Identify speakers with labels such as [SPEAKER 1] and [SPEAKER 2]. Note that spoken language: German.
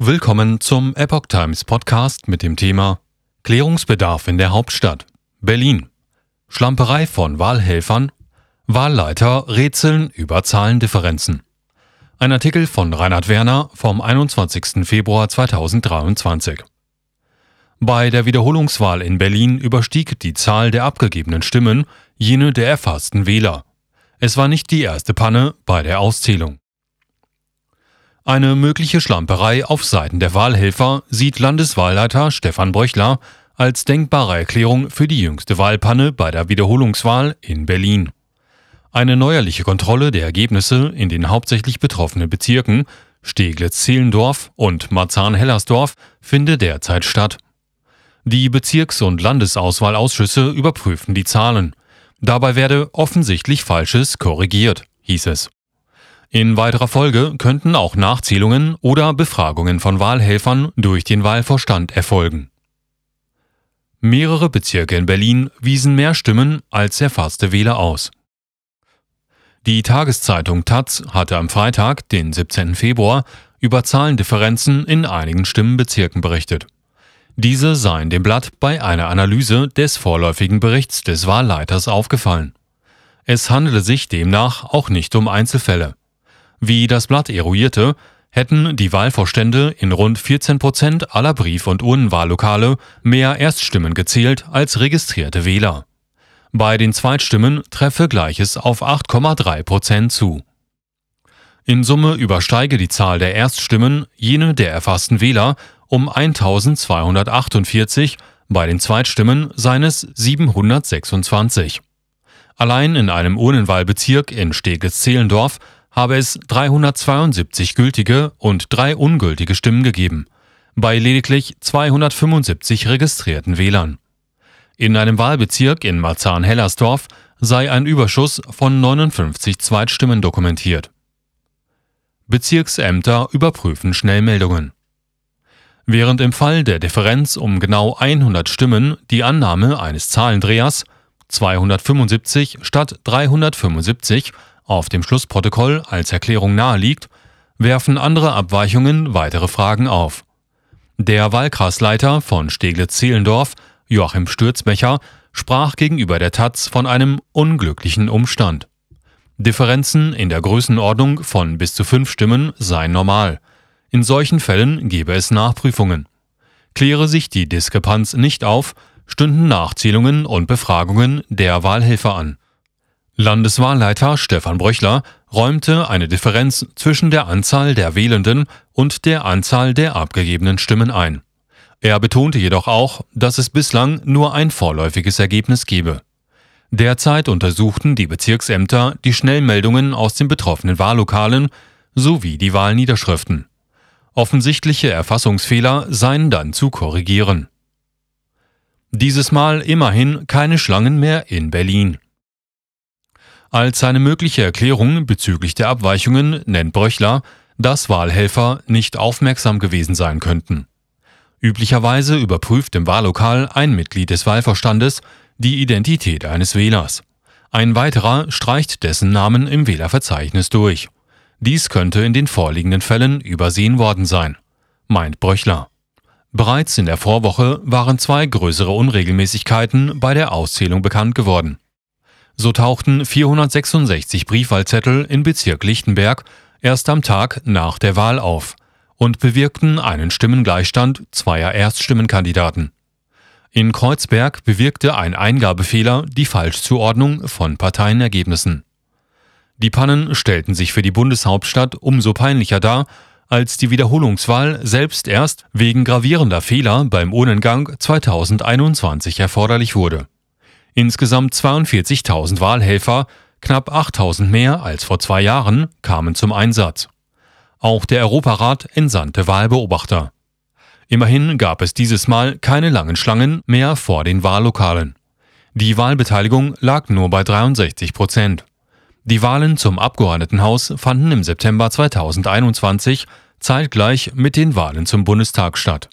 [SPEAKER 1] Willkommen zum Epoch Times Podcast mit dem Thema Klärungsbedarf in der Hauptstadt Berlin. Schlamperei von Wahlhelfern. Wahlleiter rätseln über Zahlendifferenzen. Ein Artikel von Reinhard Werner vom 21. Februar 2023. Bei der Wiederholungswahl in Berlin überstieg die Zahl der abgegebenen Stimmen jene der erfassten Wähler. Es war nicht die erste Panne bei der Auszählung. Eine mögliche Schlamperei auf Seiten der Wahlhelfer sieht Landeswahlleiter Stefan Bröchler als denkbare Erklärung für die jüngste Wahlpanne bei der Wiederholungswahl in Berlin. Eine neuerliche Kontrolle der Ergebnisse in den hauptsächlich betroffenen Bezirken Steglitz-Zehlendorf und Marzahn-Hellersdorf findet derzeit statt. Die Bezirks- und Landesauswahlausschüsse überprüfen die Zahlen. Dabei werde offensichtlich Falsches korrigiert, hieß es. In weiterer Folge könnten auch Nachzählungen oder Befragungen von Wahlhelfern durch den Wahlvorstand erfolgen. Mehrere Bezirke in Berlin wiesen mehr Stimmen als erfasste Wähler aus. Die Tageszeitung Taz hatte am Freitag, den 17. Februar, über Zahlendifferenzen in einigen Stimmenbezirken berichtet. Diese seien dem Blatt bei einer Analyse des vorläufigen Berichts des Wahlleiters aufgefallen. Es handele sich demnach auch nicht um Einzelfälle. Wie das Blatt eruierte, hätten die Wahlvorstände in rund 14 Prozent aller Brief- und Urnenwahllokale mehr Erststimmen gezählt als registrierte Wähler. Bei den Zweitstimmen treffe Gleiches auf 8,3 Prozent zu. In Summe übersteige die Zahl der Erststimmen jene der erfassten Wähler um 1248, bei den Zweitstimmen seines 726. Allein in einem Urnenwahlbezirk in Steglitz-Zehlendorf habe es 372 gültige und drei ungültige Stimmen gegeben, bei lediglich 275 registrierten Wählern. In einem Wahlbezirk in Marzahn-Hellersdorf sei ein Überschuss von 59 Zweitstimmen dokumentiert. Bezirksämter überprüfen Schnellmeldungen. Während im Fall der Differenz um genau 100 Stimmen die Annahme eines Zahlendrehers 275 statt 375 auf dem Schlussprotokoll als Erklärung naheliegt, werfen andere Abweichungen weitere Fragen auf. Der Wahlkreisleiter von Steglitz-Zehlendorf, Joachim Stürzbecher, sprach gegenüber der Taz von einem unglücklichen Umstand. Differenzen in der Größenordnung von bis zu fünf Stimmen seien normal. In solchen Fällen gebe es Nachprüfungen. Kläre sich die Diskrepanz nicht auf, stünden Nachzählungen und Befragungen der Wahlhelfer an. Landeswahlleiter Stefan Bröchler räumte eine Differenz zwischen der Anzahl der Wählenden und der Anzahl der abgegebenen Stimmen ein. Er betonte jedoch auch, dass es bislang nur ein vorläufiges Ergebnis gebe. Derzeit untersuchten die Bezirksämter die Schnellmeldungen aus den betroffenen Wahllokalen sowie die Wahlniederschriften. Offensichtliche Erfassungsfehler seien dann zu korrigieren. Dieses Mal immerhin keine Schlangen mehr in Berlin. Als seine mögliche Erklärung bezüglich der Abweichungen nennt Bröchler, dass Wahlhelfer nicht aufmerksam gewesen sein könnten. Üblicherweise überprüft im Wahllokal ein Mitglied des Wahlvorstandes die Identität eines Wählers. Ein weiterer streicht dessen Namen im Wählerverzeichnis durch. Dies könnte in den vorliegenden Fällen übersehen worden sein, meint Bröchler. Bereits in der Vorwoche waren zwei größere Unregelmäßigkeiten bei der Auszählung bekannt geworden. So tauchten 466 Briefwahlzettel in Bezirk Lichtenberg erst am Tag nach der Wahl auf und bewirkten einen Stimmengleichstand zweier Erststimmenkandidaten. In Kreuzberg bewirkte ein Eingabefehler die Falschzuordnung von Parteienergebnissen. Die Pannen stellten sich für die Bundeshauptstadt umso peinlicher dar, als die Wiederholungswahl selbst erst wegen gravierender Fehler beim Urnengang 2021 erforderlich wurde. Insgesamt 42.000 Wahlhelfer, knapp 8.000 mehr als vor zwei Jahren, kamen zum Einsatz. Auch der Europarat entsandte Wahlbeobachter. Immerhin gab es dieses Mal keine langen Schlangen mehr vor den Wahllokalen. Die Wahlbeteiligung lag nur bei 63 Prozent. Die Wahlen zum Abgeordnetenhaus fanden im September 2021 zeitgleich mit den Wahlen zum Bundestag statt.